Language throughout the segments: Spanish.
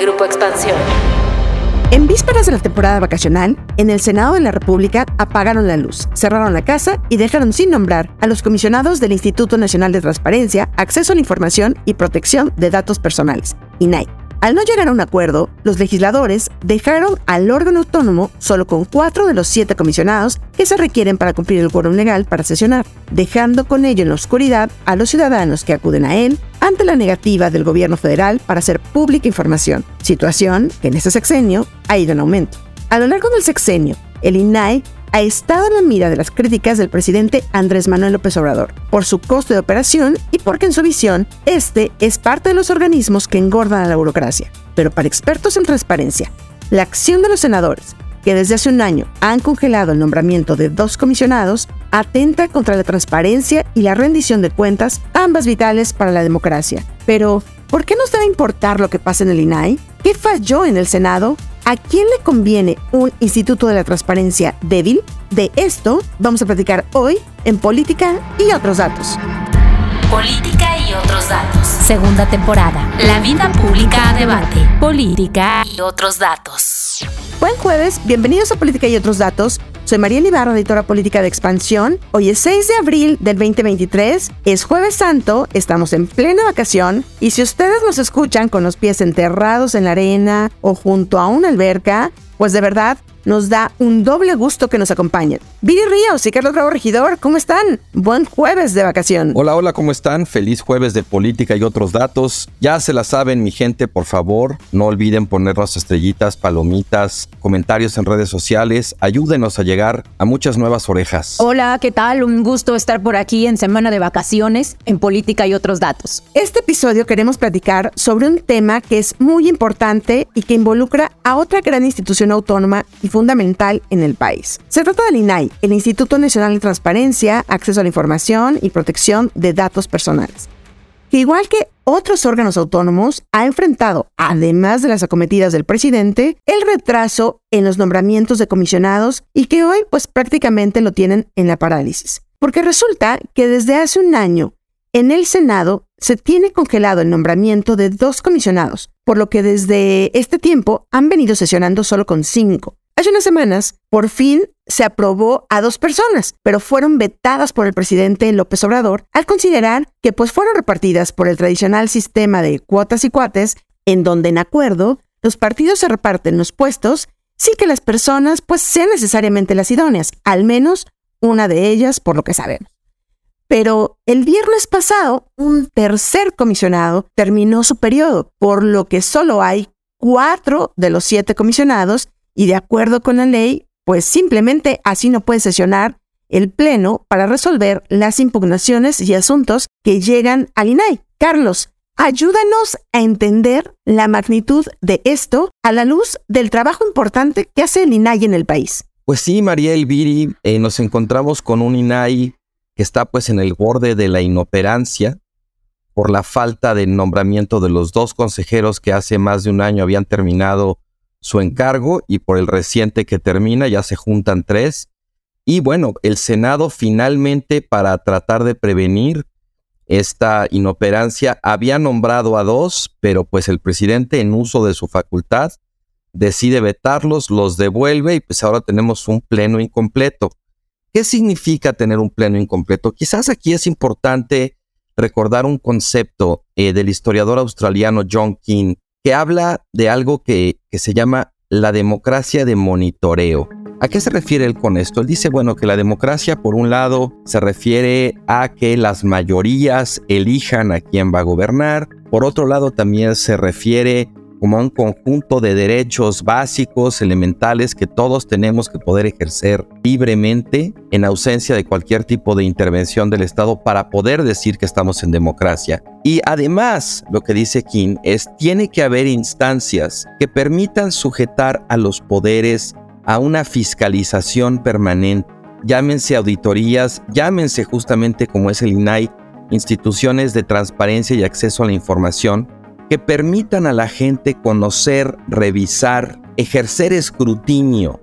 Grupo Expansión. En vísperas de la temporada vacacional, en el Senado de la República apagaron la luz, cerraron la casa y dejaron sin nombrar a los comisionados del Instituto Nacional de Transparencia, Acceso a la Información y Protección de Datos Personales, INAI. Al no llegar a un acuerdo, los legisladores dejaron al órgano autónomo solo con cuatro de los siete comisionados que se requieren para cumplir el quórum legal para sesionar, dejando con ello en la oscuridad a los ciudadanos que acuden a él ante la negativa del gobierno federal para hacer pública información, situación que en este sexenio ha ido en aumento. A lo largo del sexenio, el INAI ha estado en la mira de las críticas del presidente Andrés Manuel López Obrador por su costo de operación y porque en su visión este es parte de los organismos que engordan a la burocracia. Pero para expertos en transparencia, la acción de los senadores, que desde hace un año han congelado el nombramiento de dos comisionados, atenta contra la transparencia y la rendición de cuentas, ambas vitales para la democracia. Pero, ¿por qué nos debe importar lo que pasa en el INAI? ¿Qué falló en el Senado? ¿A quién le conviene un Instituto de la Transparencia débil? De esto vamos a platicar hoy en Política y otros datos. Política y otros datos. Segunda temporada. La vida pública a debate. Política y otros datos. Buen jueves, bienvenidos a Política y otros datos. Soy María Ibarra, editora política de Expansión. Hoy es 6 de abril del 2023, es jueves santo, estamos en plena vacación y si ustedes nos escuchan con los pies enterrados en la arena o junto a una alberca, pues de verdad nos da un doble gusto que nos acompañen. Viri Ríos y Carlos Bravo Regidor, ¿cómo están? Buen jueves de vacación. Hola, hola, ¿cómo están? Feliz jueves de política y otros datos. Ya se la saben, mi gente, por favor, no olviden ponernos estrellitas, palomitas, comentarios en redes sociales. Ayúdenos a llegar a muchas nuevas orejas. Hola, ¿qué tal? Un gusto estar por aquí en semana de vacaciones en política y otros datos. Este episodio queremos platicar sobre un tema que es muy importante y que involucra a otra gran institución autónoma y fundamental en el país. Se trata del INAI, el Instituto Nacional de Transparencia, Acceso a la Información y Protección de Datos Personales, que igual que otros órganos autónomos, ha enfrentado, además de las acometidas del presidente, el retraso en los nombramientos de comisionados y que hoy pues prácticamente lo tienen en la parálisis. Porque resulta que desde hace un año en el Senado se tiene congelado el nombramiento de dos comisionados, por lo que desde este tiempo han venido sesionando solo con cinco. Hace unas semanas, por fin se aprobó a dos personas, pero fueron vetadas por el presidente López Obrador al considerar que pues fueron repartidas por el tradicional sistema de cuotas y cuates, en donde en acuerdo los partidos se reparten los puestos sin que las personas pues sean necesariamente las idóneas, al menos una de ellas por lo que sabemos. Pero el viernes pasado, un tercer comisionado terminó su periodo, por lo que solo hay cuatro de los siete comisionados y de acuerdo con la ley, pues simplemente así no puede sesionar el Pleno para resolver las impugnaciones y asuntos que llegan al INAI. Carlos, ayúdanos a entender la magnitud de esto a la luz del trabajo importante que hace el INAI en el país. Pues sí, María Elviri, eh, nos encontramos con un INAI que está pues en el borde de la inoperancia por la falta de nombramiento de los dos consejeros que hace más de un año habían terminado su encargo y por el reciente que termina ya se juntan tres. Y bueno, el Senado finalmente para tratar de prevenir esta inoperancia había nombrado a dos, pero pues el presidente en uso de su facultad decide vetarlos, los devuelve y pues ahora tenemos un pleno incompleto. ¿Qué significa tener un pleno incompleto? Quizás aquí es importante recordar un concepto eh, del historiador australiano John King que habla de algo que, se llama la democracia de monitoreo. ¿A qué se refiere él con esto? Él dice, bueno, que la democracia, por un lado, se refiere a que las mayorías elijan a quién va a gobernar. Por otro lado, también se refiere como un conjunto de derechos básicos, elementales, que todos tenemos que poder ejercer libremente en ausencia de cualquier tipo de intervención del Estado para poder decir que estamos en democracia. Y además, lo que dice King es, tiene que haber instancias que permitan sujetar a los poderes a una fiscalización permanente. Llámense auditorías, llámense justamente como es el INAI, instituciones de transparencia y acceso a la información, que permitan a la gente conocer, revisar, ejercer escrutinio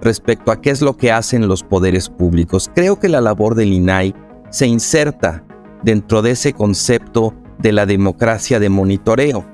respecto a qué es lo que hacen los poderes públicos. Creo que la labor del INAI se inserta dentro de ese concepto de la democracia de monitoreo.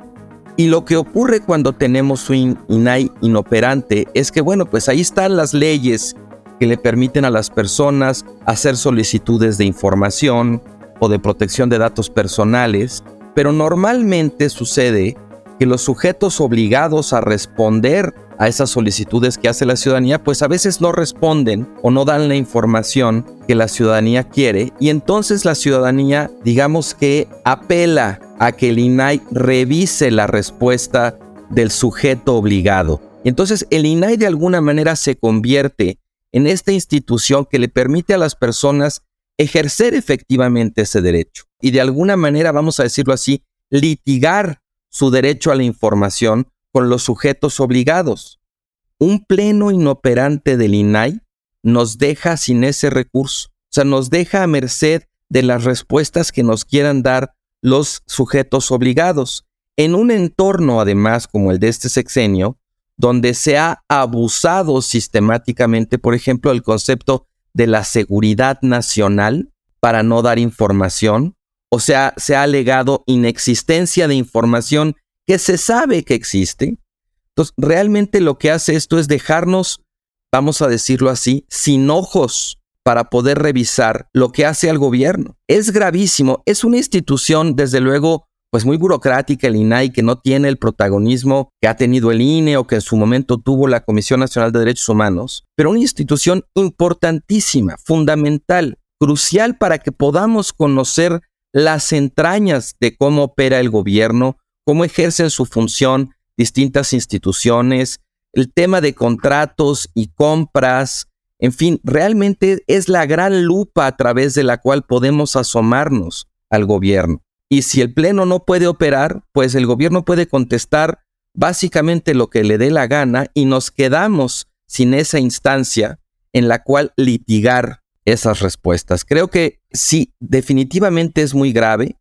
Y lo que ocurre cuando tenemos un INAI inoperante es que, bueno, pues ahí están las leyes que le permiten a las personas hacer solicitudes de información o de protección de datos personales, pero normalmente sucede que los sujetos obligados a responder a esas solicitudes que hace la ciudadanía, pues a veces no responden o no dan la información que la ciudadanía quiere y entonces la ciudadanía, digamos que apela a que el INAI revise la respuesta del sujeto obligado. Entonces el INAI de alguna manera se convierte en esta institución que le permite a las personas ejercer efectivamente ese derecho y de alguna manera, vamos a decirlo así, litigar su derecho a la información con los sujetos obligados. Un pleno inoperante del INAI nos deja sin ese recurso, o sea, nos deja a merced de las respuestas que nos quieran dar los sujetos obligados, en un entorno además como el de este sexenio, donde se ha abusado sistemáticamente, por ejemplo, el concepto de la seguridad nacional para no dar información, o sea, se ha alegado inexistencia de información que se sabe que existe. Entonces, realmente lo que hace esto es dejarnos, vamos a decirlo así, sin ojos para poder revisar lo que hace al gobierno. Es gravísimo, es una institución, desde luego, pues muy burocrática, el INAI, que no tiene el protagonismo que ha tenido el INE o que en su momento tuvo la Comisión Nacional de Derechos Humanos, pero una institución importantísima, fundamental, crucial para que podamos conocer las entrañas de cómo opera el gobierno, cómo ejercen su función distintas instituciones, el tema de contratos y compras, en fin, realmente es la gran lupa a través de la cual podemos asomarnos al gobierno. Y si el Pleno no puede operar, pues el gobierno puede contestar básicamente lo que le dé la gana y nos quedamos sin esa instancia en la cual litigar esas respuestas. Creo que sí, definitivamente es muy grave,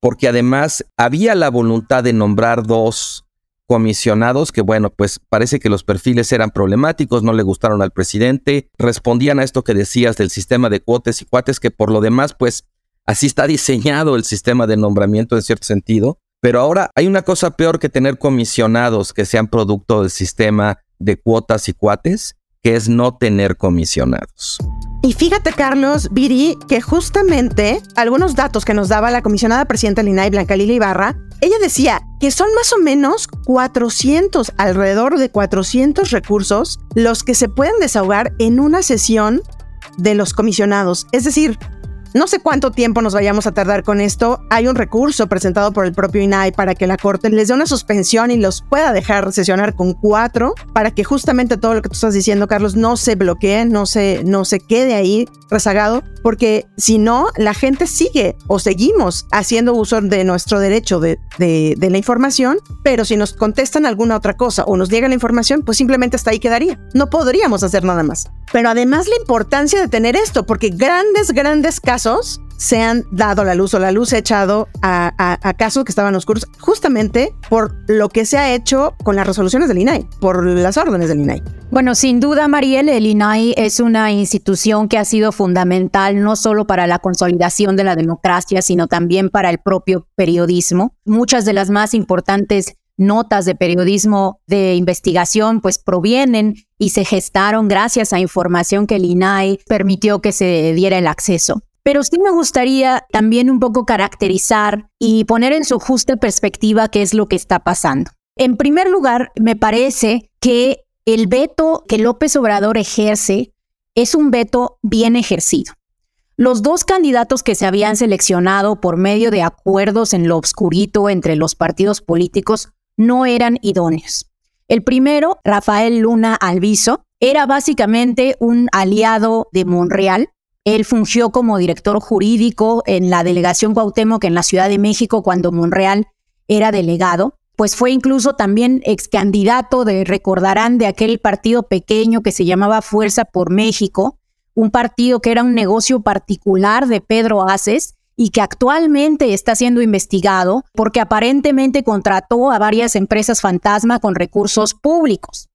porque además había la voluntad de nombrar dos comisionados que, bueno, pues parece que los perfiles eran problemáticos, no le gustaron al presidente, respondían a esto que decías del sistema de cuotes y cuates, que por lo demás, pues así está diseñado el sistema de nombramiento en cierto sentido. Pero ahora hay una cosa peor que tener comisionados que sean producto del sistema de cuotas y cuates, que es no tener comisionados. Y fíjate, Carlos, Viri, que justamente algunos datos que nos daba la comisionada presidenta del INAI, Blanca Lila Ibarra, ella decía que son más o menos 400, alrededor de 400 recursos los que se pueden desahogar en una sesión de los comisionados. Es decir, no sé cuánto tiempo nos vayamos a tardar con esto. Hay un recurso presentado por el propio INAI para que la Corte les dé una suspensión y los pueda dejar sesionar con cuatro para que justamente todo lo que tú estás diciendo, Carlos, no se bloquee, no se, no se quede ahí rezagado, porque si no, la gente sigue o seguimos haciendo uso de nuestro derecho de, la información, pero si nos contestan alguna otra cosa o nos llega la información, pues simplemente hasta ahí quedaría. No podríamos hacer nada más. Pero además la importancia de tener esto, porque grandes, grandes casos se han dado la luz o la luz se ha echado a, casos que estaban oscuros justamente por lo que se ha hecho con las resoluciones del INAI, por las órdenes del INAI. Bueno, sin duda, Mariel, el INAI es una institución que ha sido fundamental no solo para la consolidación de la democracia, sino también para el propio periodismo. Muchas de las más importantes notas de periodismo de investigación pues provienen y se gestaron gracias a información que el INAI permitió que se diera el acceso. Pero sí me gustaría también un poco caracterizar y poner en su justa perspectiva qué es lo que está pasando. En primer lugar, me parece que el veto que López Obrador ejerce es un veto bien ejercido. Los dos candidatos que se habían seleccionado por medio de acuerdos en lo obscurito entre los partidos políticos no eran idóneos. El primero, Rafael Luna Alviso, era básicamente un aliado de Monreal. Él fungió como director jurídico en la delegación Cuauhtémoc en la Ciudad de México cuando Monreal era delegado. Pues fue incluso también ex candidato de, recordarán, de aquel partido pequeño que se llamaba Fuerza por México, un partido que era un negocio particular de Pedro Aces y que actualmente está siendo investigado porque aparentemente contrató a varias empresas fantasma con recursos públicos.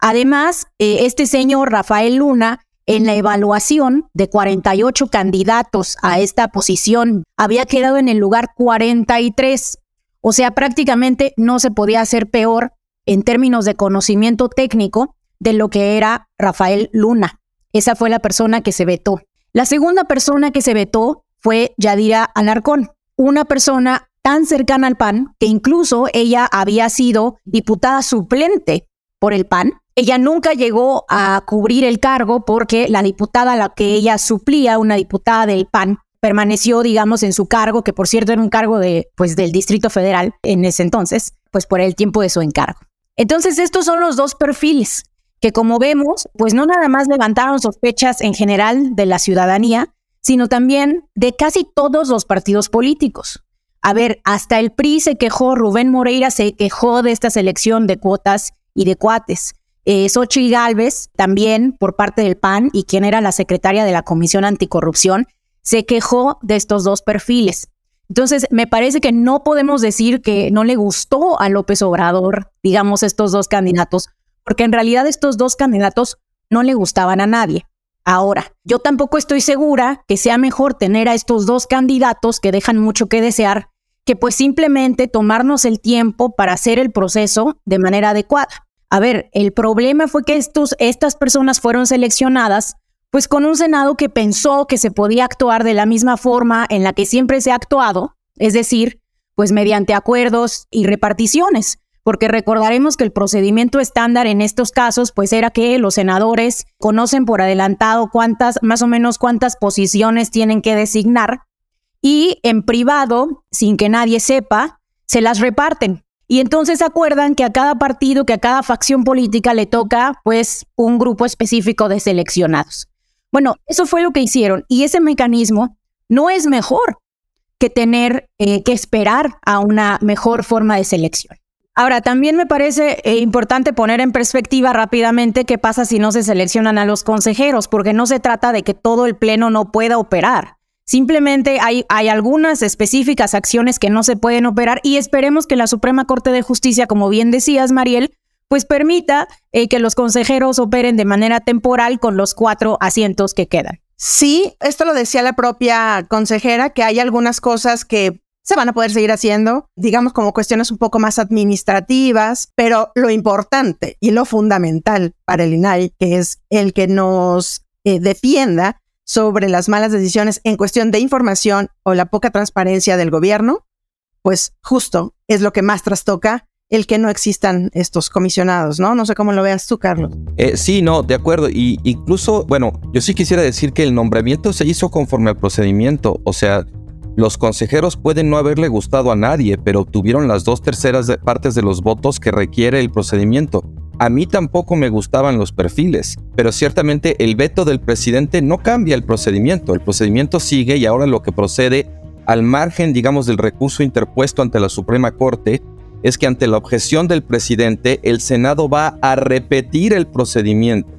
Además, eh, este señor Rafael Luna, en la evaluación de 48 candidatos a esta posición, había quedado en el lugar 43. O sea, prácticamente no se podía hacer peor en términos de conocimiento técnico de lo que era Rafael Luna. Esa fue la persona que se vetó. La segunda persona que se vetó fue Yadira Alarcón, una persona tan cercana al PAN que incluso ella había sido diputada suplente por el PAN. Ella nunca llegó a cubrir el cargo porque la diputada a la que ella suplía, una diputada del PAN, permaneció, digamos, en su cargo, que por cierto era un cargo de, pues, del Distrito Federal en ese entonces, pues por el tiempo de su encargo. Entonces, estos son los dos perfiles que, como vemos, pues no nada más levantaron sospechas en general de la ciudadanía, sino también de casi todos los partidos políticos. A ver, hasta el PRI se quejó, Rubén Moreira se quejó de esta selección de cuotas y de cuates. Eh, Xochitl Gálvez, también por parte del PAN y quien era la secretaria de la Comisión Anticorrupción, se quejó de estos dos perfiles. Entonces, me parece que no podemos decir que no le gustó a López Obrador, digamos, estos dos candidatos, porque en realidad estos dos candidatos no le gustaban a nadie. Ahora, yo tampoco estoy segura que sea mejor tener a estos dos candidatos que dejan mucho que desear, que pues simplemente tomarnos el tiempo para hacer el proceso de manera adecuada. A ver, el problema fue que estos, estas personas fueron seleccionadas pues con un Senado que pensó que se podía actuar de la misma forma en la que siempre se ha actuado, es decir, pues mediante acuerdos y reparticiones, porque recordaremos que el procedimiento estándar en estos casos pues era que los senadores conocen por adelantado cuántas, más o menos cuántas posiciones tienen que designar y en privado, sin que nadie sepa, se las reparten. Y entonces acuerdan que a cada partido, que a cada facción política le toca pues un grupo específico de seleccionados. Bueno, eso fue lo que hicieron y ese mecanismo no es mejor que tener eh, que esperar a una mejor forma de selección. Ahora, también me parece eh, importante poner en perspectiva rápidamente qué pasa si no se seleccionan a los consejeros, porque no se trata de que todo el Pleno no pueda operar. Simplemente hay, algunas específicas acciones que no se pueden operar y esperemos que la Suprema Corte de Justicia, como bien decías, Mariel, pues permita eh, que los consejeros operen de manera temporal con los cuatro asientos que quedan. Sí, esto lo decía la propia consejera, que hay algunas cosas que se van a poder seguir haciendo, digamos como cuestiones un poco más administrativas, pero lo importante y lo fundamental para el INAI, que es el que nos eh, defienda sobre las malas decisiones en cuestión de información o la poca transparencia del gobierno, pues justo es lo que más trastoca el que no existan estos comisionados, ¿no? No sé cómo lo veas tú, Carlos. Eh, sí, no, de acuerdo. Y incluso, bueno, yo sí quisiera decir que el nombramiento se hizo conforme al procedimiento. O sea, los consejeros pueden no haberle gustado a nadie, pero obtuvieron las dos terceras partes de los votos que requiere el procedimiento. A mí tampoco me gustaban los perfiles, pero ciertamente el veto del presidente no cambia el procedimiento. El procedimiento sigue y ahora lo que procede al margen, digamos, del recurso interpuesto ante la Suprema Corte es que ante la objeción del presidente, el Senado va a repetir el procedimiento.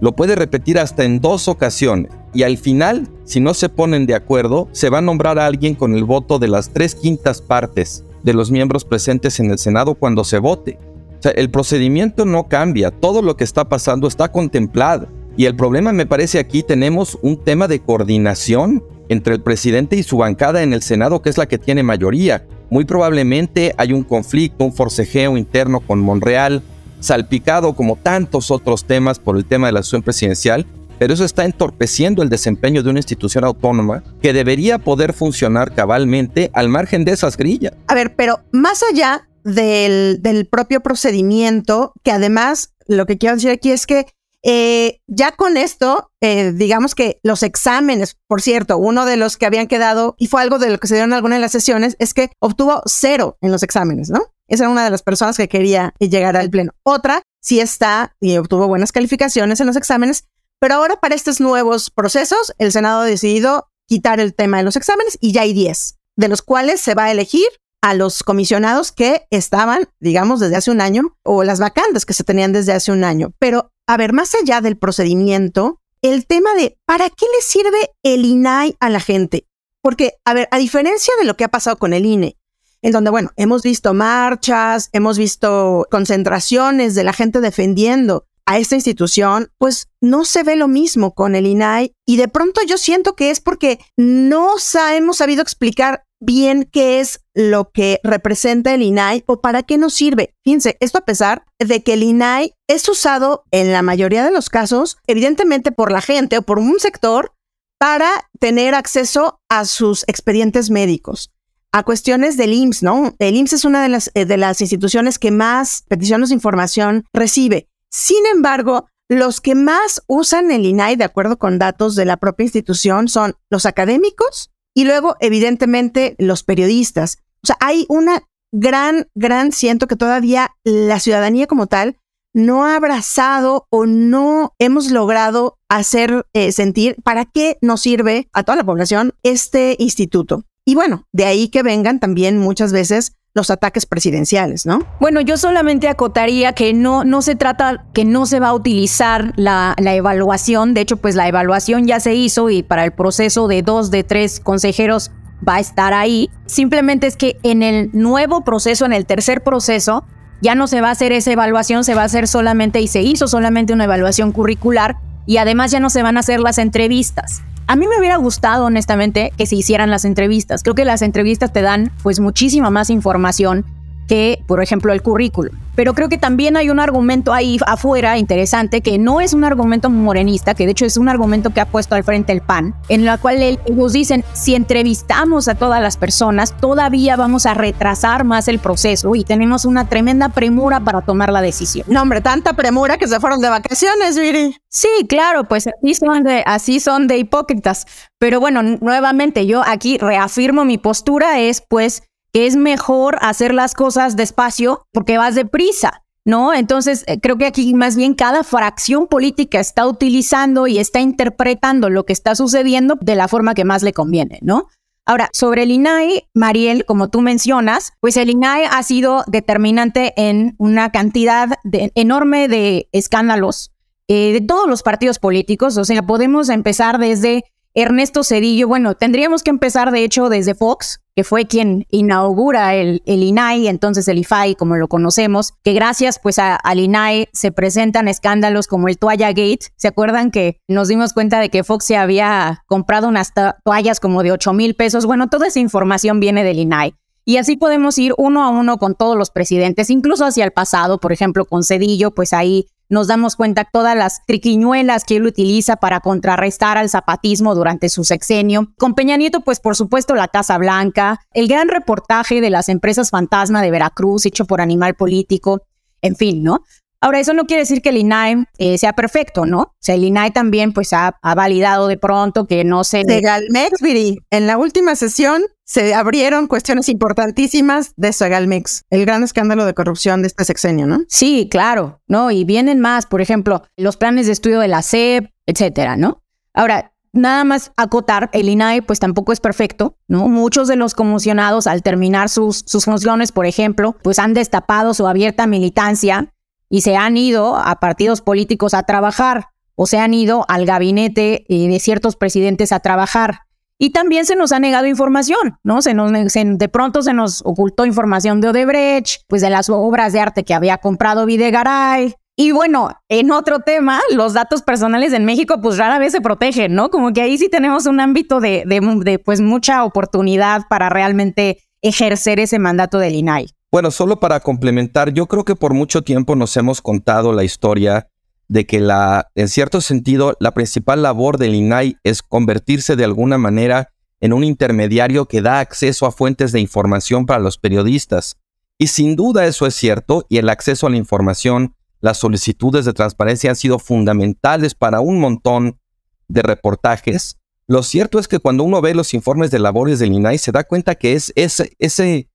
Lo puede repetir hasta en dos ocasiones. Y al final, si no se ponen de acuerdo, se va a nombrar a alguien con el voto de las tres quintas partes de los miembros presentes en el Senado cuando se vote. O sea, el procedimiento no cambia, todo lo que está pasando está contemplado. Y el problema me parece aquí tenemos un tema de coordinación entre el presidente y su bancada en el Senado, que es la que tiene mayoría. Muy probablemente hay un conflicto, un forcejeo interno con Monreal, salpicado como tantos otros temas por el tema de la sucesión presidencial, pero eso está entorpeciendo el desempeño de una institución autónoma que debería poder funcionar cabalmente al margen de esas grillas. A ver, pero más allá del, propio procedimiento, que además lo que quiero decir aquí es que eh, ya con esto, eh, digamos que los exámenes, por cierto, uno de los que habían quedado, y fue algo de lo que se dieron en algunas de las sesiones, es que obtuvo cero en los exámenes, ¿no? Esa era una de las personas que quería llegar al pleno. Otra sí está y obtuvo buenas calificaciones en los exámenes, pero ahora para estos nuevos procesos, el Senado ha decidido quitar el tema de los exámenes y ya hay 10, de los cuales se va a elegir a los comisionados que estaban, digamos, desde hace un año o las vacantes que se tenían desde hace un año. Pero a ver, más allá del procedimiento, el tema de ¿para qué le sirve el INAI a la gente? Porque, a ver, a diferencia de lo que ha pasado con el INE, en donde, bueno, hemos visto marchas, hemos visto concentraciones de la gente defendiendo a esta institución, pues no se ve lo mismo con el INAI y de pronto yo siento que es porque no hemos sabido explicar bien qué es lo que representa el INAI o para qué nos sirve. Fíjense, esto a pesar de que el INAI es usado en la mayoría de los casos, evidentemente por la gente o por un sector, para tener acceso a sus expedientes médicos a cuestiones del IMSS, ¿no? El IMSS es una de las, eh, de las instituciones que más peticiones de información recibe. Sin embargo, los que más usan el INAI, de acuerdo con datos de la propia institución, son los académicos y luego, evidentemente, los periodistas. O sea, hay una gran, gran, siento que todavía la ciudadanía como tal no ha abrazado o no hemos logrado hacer eh, sentir para qué nos sirve a toda la población este instituto. Y bueno, de ahí que vengan también muchas veces los ataques presidenciales, ¿no? Bueno, yo solamente acotaría que no, no se trata, que no se va a utilizar la, la, evaluación. De hecho, pues la evaluación ya se hizo y para el proceso de dos de tres consejeros va a estar ahí. Simplemente es que en el nuevo proceso, en el tercer proceso, ya no se va a hacer esa evaluación, se va a hacer solamente y se hizo solamente una evaluación curricular y además ya no se van a hacer las entrevistas. A mí me hubiera gustado, honestamente, que se hicieran las entrevistas. Creo que las entrevistas te dan, pues, muchísima más información que, por ejemplo, el currículum. Pero creo que también hay un argumento ahí afuera interesante que no es un argumento morenista, que de hecho es un argumento que ha puesto al frente el PAN, en la cual ellos dicen, si entrevistamos a todas las personas, todavía vamos a retrasar más el proceso y tenemos una tremenda premura para tomar la decisión. No, hombre, tanta premura que se fueron de vacaciones, Viri. Sí, claro, pues así son de, así son de hipócritas. Pero bueno, nuevamente yo aquí reafirmo mi postura, es pues que es mejor hacer las cosas despacio porque vas deprisa. ¿no? Entonces, eh, creo que aquí más bien cada fracción política está utilizando y está interpretando lo que está sucediendo de la forma que más le conviene, ¿no? Ahora, sobre el INAI, Mariel, como tú mencionas, pues el INAI ha sido determinante en una cantidad enorme de escándalos eh, de todos los partidos políticos. O sea, podemos empezar desde Ernesto Cedillo, bueno, tendríamos que empezar de hecho desde Fox, que fue quien inaugura el, el INAI, entonces el IFAI como lo conocemos, que gracias pues al INAI se presentan escándalos como el Toalla Gate. ¿Se acuerdan que nos dimos cuenta de que Fox se había comprado unas toallas como de 8 mil pesos? Bueno, toda esa información viene del INAI. Y así podemos ir uno a uno con todos los presidentes, incluso hacia el pasado, por ejemplo, con Cedillo, pues ahí nos damos cuenta todas las triquiñuelas que él utiliza para contrarrestar al zapatismo durante su sexenio. Con Peña Nieto, pues por supuesto la Casa Blanca, el gran reportaje de las empresas fantasma de Veracruz hecho por Animal Político, en fin, ¿no? Ahora, eso no quiere decir que el INAI eh, sea perfecto, ¿no? O sea, el INAI también pues ha, validado de pronto que no se... De Galmex, Viri, en la última sesión se abrieron cuestiones importantísimas de Segalmex, el gran escándalo de corrupción de este sexenio, ¿no? Sí, claro, ¿no? Y vienen más, por ejemplo, los planes de estudio de la SEP, etcétera, ¿no? Ahora, nada más acotar, el INAI pues tampoco es perfecto, ¿no? Muchos de los comisionados al terminar sus, sus funciones, por ejemplo, pues han destapado su abierta militancia y se han ido a partidos políticos a trabajar o se han ido al gabinete eh, de ciertos presidentes a trabajar. Y también se nos ha negado información, ¿no? Se nos, de pronto se nos ocultó información de Odebrecht, pues de las obras de arte que había comprado Videgaray. Y bueno, en otro tema, los datos personales en México pues rara vez se protegen, ¿no? Como que ahí sí tenemos un ámbito de, de, de pues mucha oportunidad para realmente ejercer ese mandato del INAI. Bueno, solo para complementar, yo creo que por mucho tiempo nos hemos contado la historia de que la, en cierto sentido, la principal labor del INAI es convertirse de alguna manera en un intermediario que da acceso a fuentes de información para los periodistas. Y sin duda eso es cierto, y el acceso a la información, las solicitudes de transparencia han sido fundamentales para un montón de reportajes. Lo cierto es que cuando uno ve los informes de labores del INAI se da cuenta que es ese, ese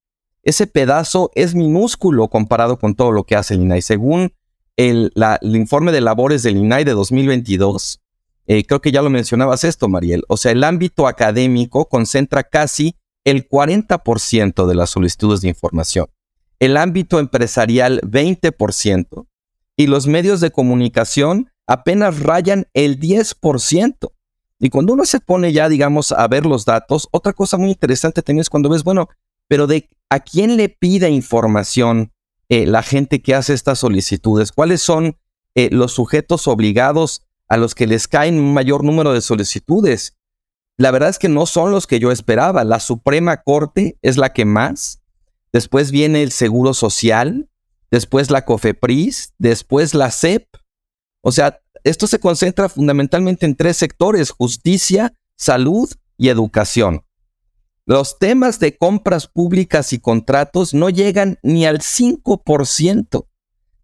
ese pedazo es minúsculo comparado con todo lo que hace el INAI. Según el, informe de labores del INAI de 2022, eh, creo que ya lo mencionabas esto, Mariel. O sea, el ámbito académico concentra casi el 40% de las solicitudes de información, el ámbito empresarial 20% y los medios de comunicación apenas rayan el 10%. Y cuando uno se pone ya, digamos, a ver los datos, otra cosa muy interesante también es cuando ves, bueno, pero de a quién le pide información eh, la gente que hace estas solicitudes, cuáles son eh, los sujetos obligados a los que les caen un mayor número de solicitudes. la verdad es que no son los que yo esperaba. La Suprema Corte es la que más. Después viene el Seguro Social, después la COFEPRIS, después la CEP. O sea, esto se concentra fundamentalmente en tres sectores, justicia, salud y educación. Los temas de compras públicas y contratos no llegan ni al 5%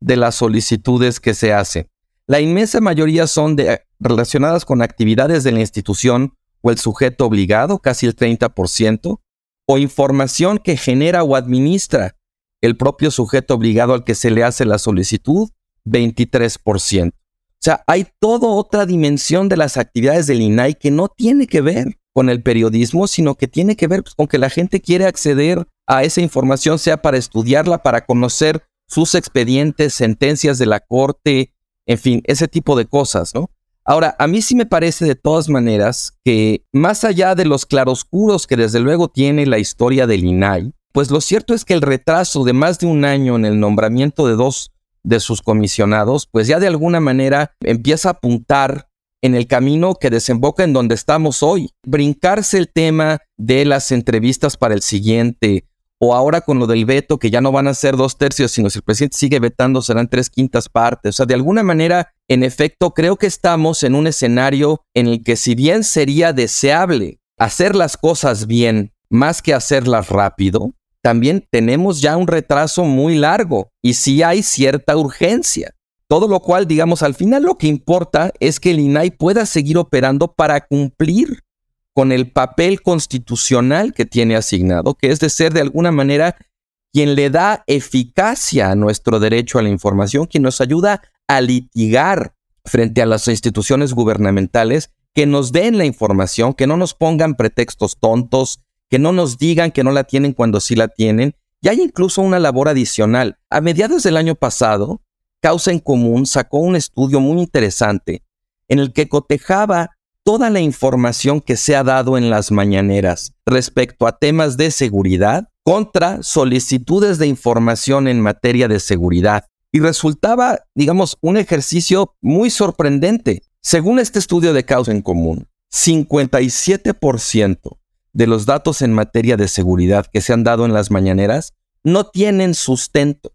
de las solicitudes que se hacen. La inmensa mayoría son de, relacionadas con actividades de la institución o el sujeto obligado, casi el 30%, o información que genera o administra el propio sujeto obligado al que se le hace la solicitud, 23%. O sea, hay toda otra dimensión de las actividades del INAI que no tiene que ver con el periodismo, sino que tiene que ver pues, con que la gente quiere acceder a esa información, sea para estudiarla, para conocer sus expedientes, sentencias de la corte, en fin, ese tipo de cosas, ¿no? Ahora, a mí sí me parece de todas maneras que más allá de los claroscuros que desde luego tiene la historia del INAI, pues lo cierto es que el retraso de más de un año en el nombramiento de dos de sus comisionados, pues ya de alguna manera empieza a apuntar en el camino que desemboca en donde estamos hoy. Brincarse el tema de las entrevistas para el siguiente, o ahora con lo del veto, que ya no van a ser dos tercios, sino si el presidente sigue vetando serán tres quintas partes. O sea, de alguna manera, en efecto, creo que estamos en un escenario en el que si bien sería deseable hacer las cosas bien más que hacerlas rápido, también tenemos ya un retraso muy largo y sí hay cierta urgencia. Todo lo cual, digamos, al final lo que importa es que el INAI pueda seguir operando para cumplir con el papel constitucional que tiene asignado, que es de ser de alguna manera quien le da eficacia a nuestro derecho a la información, quien nos ayuda a litigar frente a las instituciones gubernamentales, que nos den la información, que no nos pongan pretextos tontos, que no nos digan que no la tienen cuando sí la tienen. Y hay incluso una labor adicional. A mediados del año pasado, Causa en Común sacó un estudio muy interesante en el que cotejaba toda la información que se ha dado en las mañaneras respecto a temas de seguridad contra solicitudes de información en materia de seguridad. Y resultaba, digamos, un ejercicio muy sorprendente. Según este estudio de causa en común, 57% de los datos en materia de seguridad que se han dado en las mañaneras no tienen sustento.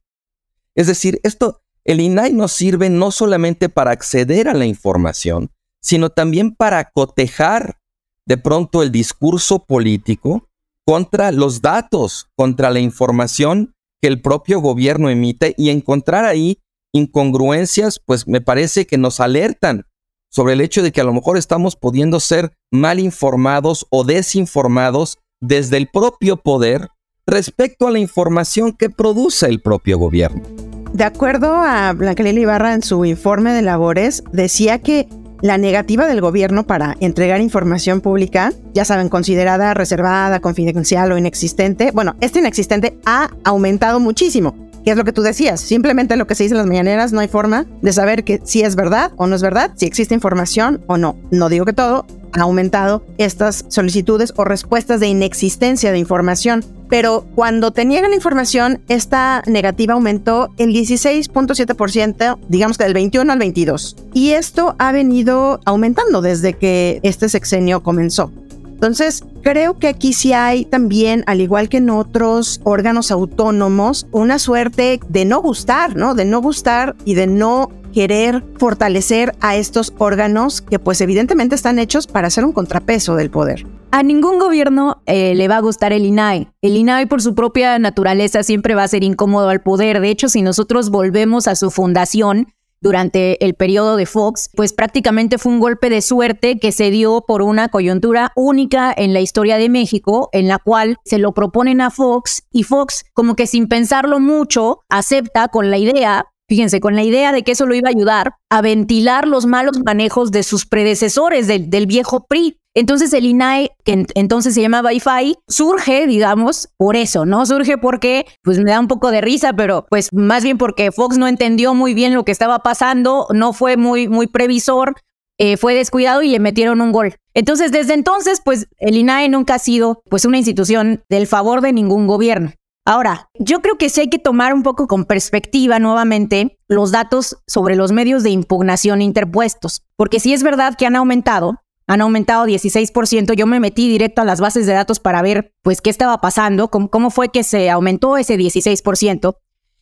Es decir, esto, el INAI nos sirve no solamente para acceder a la información, sino también para cotejar de pronto el discurso político contra los datos, contra la información que el propio gobierno emite y encontrar ahí incongruencias, pues me parece que nos alertan sobre el hecho de que a lo mejor estamos pudiendo ser mal informados o desinformados desde el propio poder respecto a la información que produce el propio gobierno. De acuerdo a Blanca Lili Ibarra en su informe de labores, decía que la negativa del gobierno para entregar información pública, ya saben, considerada reservada, confidencial o inexistente, bueno, este inexistente ha aumentado muchísimo. ¿Qué es lo que tú decías? Simplemente lo que se dice en las mañaneras, no hay forma de saber que si es verdad o no es verdad, si existe información o no. No digo que todo, ha aumentado estas solicitudes o respuestas de inexistencia de información. Pero cuando te niegan la información, esta negativa aumentó el 16.7%, digamos que del 21 al 22. Y esto ha venido aumentando desde que este sexenio comenzó. Entonces, creo que aquí sí hay también, al igual que en otros órganos autónomos, una suerte de no gustar, ¿no? De no gustar y de no querer fortalecer a estos órganos que pues evidentemente están hechos para ser un contrapeso del poder. A ningún gobierno eh, le va a gustar el INAI. El INAI por su propia naturaleza siempre va a ser incómodo al poder. De hecho, si nosotros volvemos a su fundación, durante el periodo de Fox, pues prácticamente fue un golpe de suerte que se dio por una coyuntura única en la historia de México, en la cual se lo proponen a Fox y Fox, como que sin pensarlo mucho, acepta con la idea Fíjense, con la idea de que eso lo iba a ayudar a ventilar los malos manejos de sus predecesores del, del viejo PRI. Entonces el INAI, que entonces se llama Wi-Fi, surge, digamos, por eso, ¿no? Surge porque, pues me da un poco de risa, pero pues más bien porque Fox no entendió muy bien lo que estaba pasando, no fue muy, muy previsor, eh, fue descuidado y le metieron un gol. Entonces, desde entonces, pues el INAI nunca ha sido pues una institución del favor de ningún gobierno. Ahora, yo creo que sí hay que tomar un poco con perspectiva nuevamente los datos sobre los medios de impugnación interpuestos, porque sí es verdad que han aumentado, han aumentado 16%. Yo me metí directo a las bases de datos para ver, pues, qué estaba pasando, cómo, cómo fue que se aumentó ese 16%.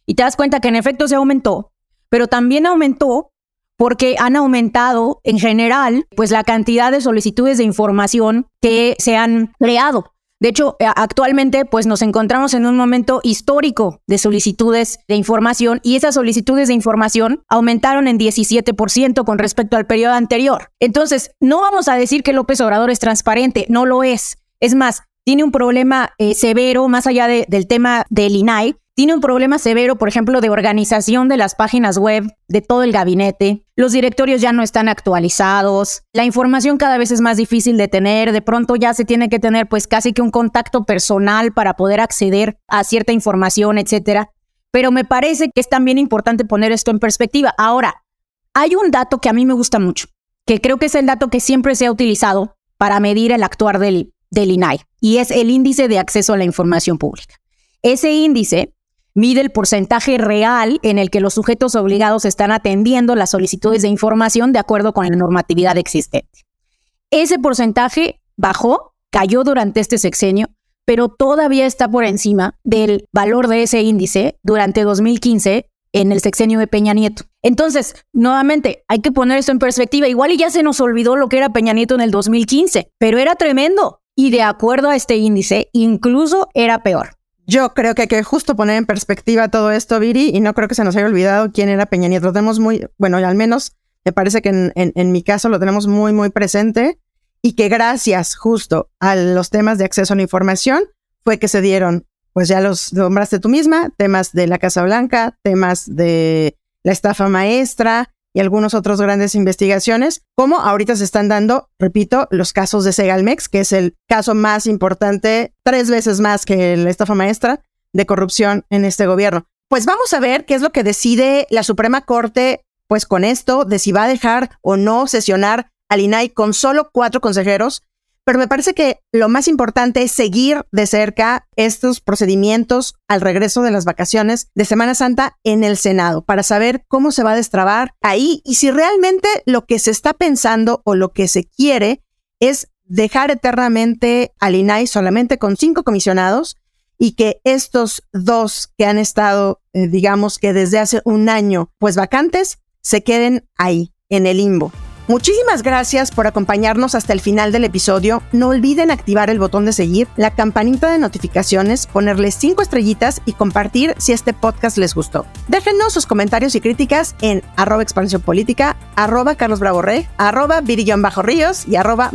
Y te das cuenta que en efecto se aumentó, pero también aumentó porque han aumentado en general, pues, la cantidad de solicitudes de información que se han creado. De hecho, eh, actualmente pues nos encontramos en un momento histórico de solicitudes de información y esas solicitudes de información aumentaron en 17% con respecto al periodo anterior. Entonces, no vamos a decir que López Obrador es transparente, no lo es. Es más, tiene un problema eh, severo más allá del tema del INAI, tiene un problema severo, por ejemplo, de organización de las páginas web de todo el gabinete. Los directorios ya no están actualizados. La información cada vez es más difícil de tener. De pronto ya se tiene que tener pues casi que un contacto personal para poder acceder a cierta información, etcétera. Pero me parece que es también importante poner esto en perspectiva. Ahora, hay un dato que a mí me gusta mucho, que creo que es el dato que siempre se ha utilizado para medir el actuar del, del INAI, y es el índice de acceso a la información pública. Ese índice mide el porcentaje real en el que los sujetos obligados están atendiendo las solicitudes de información de acuerdo con la normatividad existente. Ese porcentaje bajó, cayó durante este sexenio, pero todavía está por encima del valor de ese índice durante 2015 en el sexenio de Peña Nieto. Entonces, nuevamente, hay que poner esto en perspectiva. Igual y ya se nos olvidó lo que era Peña Nieto en el 2015, pero era tremendo. Y de acuerdo a este índice, incluso era peor. Yo creo que hay que justo poner en perspectiva todo esto, Viri, y no creo que se nos haya olvidado quién era Peña Nieto. Lo tenemos muy, bueno, al menos me parece que en, en, mi caso lo tenemos muy, muy presente y que gracias justo a los temas de acceso a la información fue que se dieron, pues ya los nombraste tú misma, temas de la Casa Blanca, temas de la estafa maestra, y algunos otros grandes investigaciones, como ahorita se están dando, repito, los casos de Segalmex, que es el caso más importante, tres veces más que la estafa maestra de corrupción en este gobierno. Pues vamos a ver qué es lo que decide la Suprema Corte, pues con esto, de si va a dejar o no sesionar al INAI con solo cuatro consejeros pero me parece que lo más importante es seguir de cerca estos procedimientos al regreso de las vacaciones de Semana Santa en el Senado para saber cómo se va a destrabar ahí y si realmente lo que se está pensando o lo que se quiere es dejar eternamente al INAI solamente con cinco comisionados y que estos dos que han estado, eh, digamos que desde hace un año, pues vacantes, se queden ahí, en el limbo. Muchísimas gracias por acompañarnos hasta el final del episodio. No olviden activar el botón de seguir, la campanita de notificaciones, ponerle cinco estrellitas y compartir si este podcast les gustó. Déjenos sus comentarios y críticas en arroba expansión política, arroba carlos bravo rey, arroba bajo ríos y arroba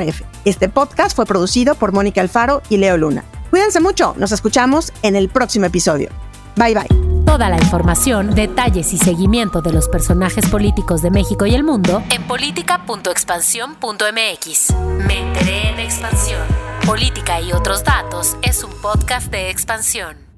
f. Este podcast fue producido por Mónica Alfaro y Leo Luna. Cuídense mucho, nos escuchamos en el próximo episodio. Bye bye. Toda la información, detalles y seguimiento de los personajes políticos de México y el mundo en política.expansión.mx. Me enteré en expansión. Política y otros datos es un podcast de expansión.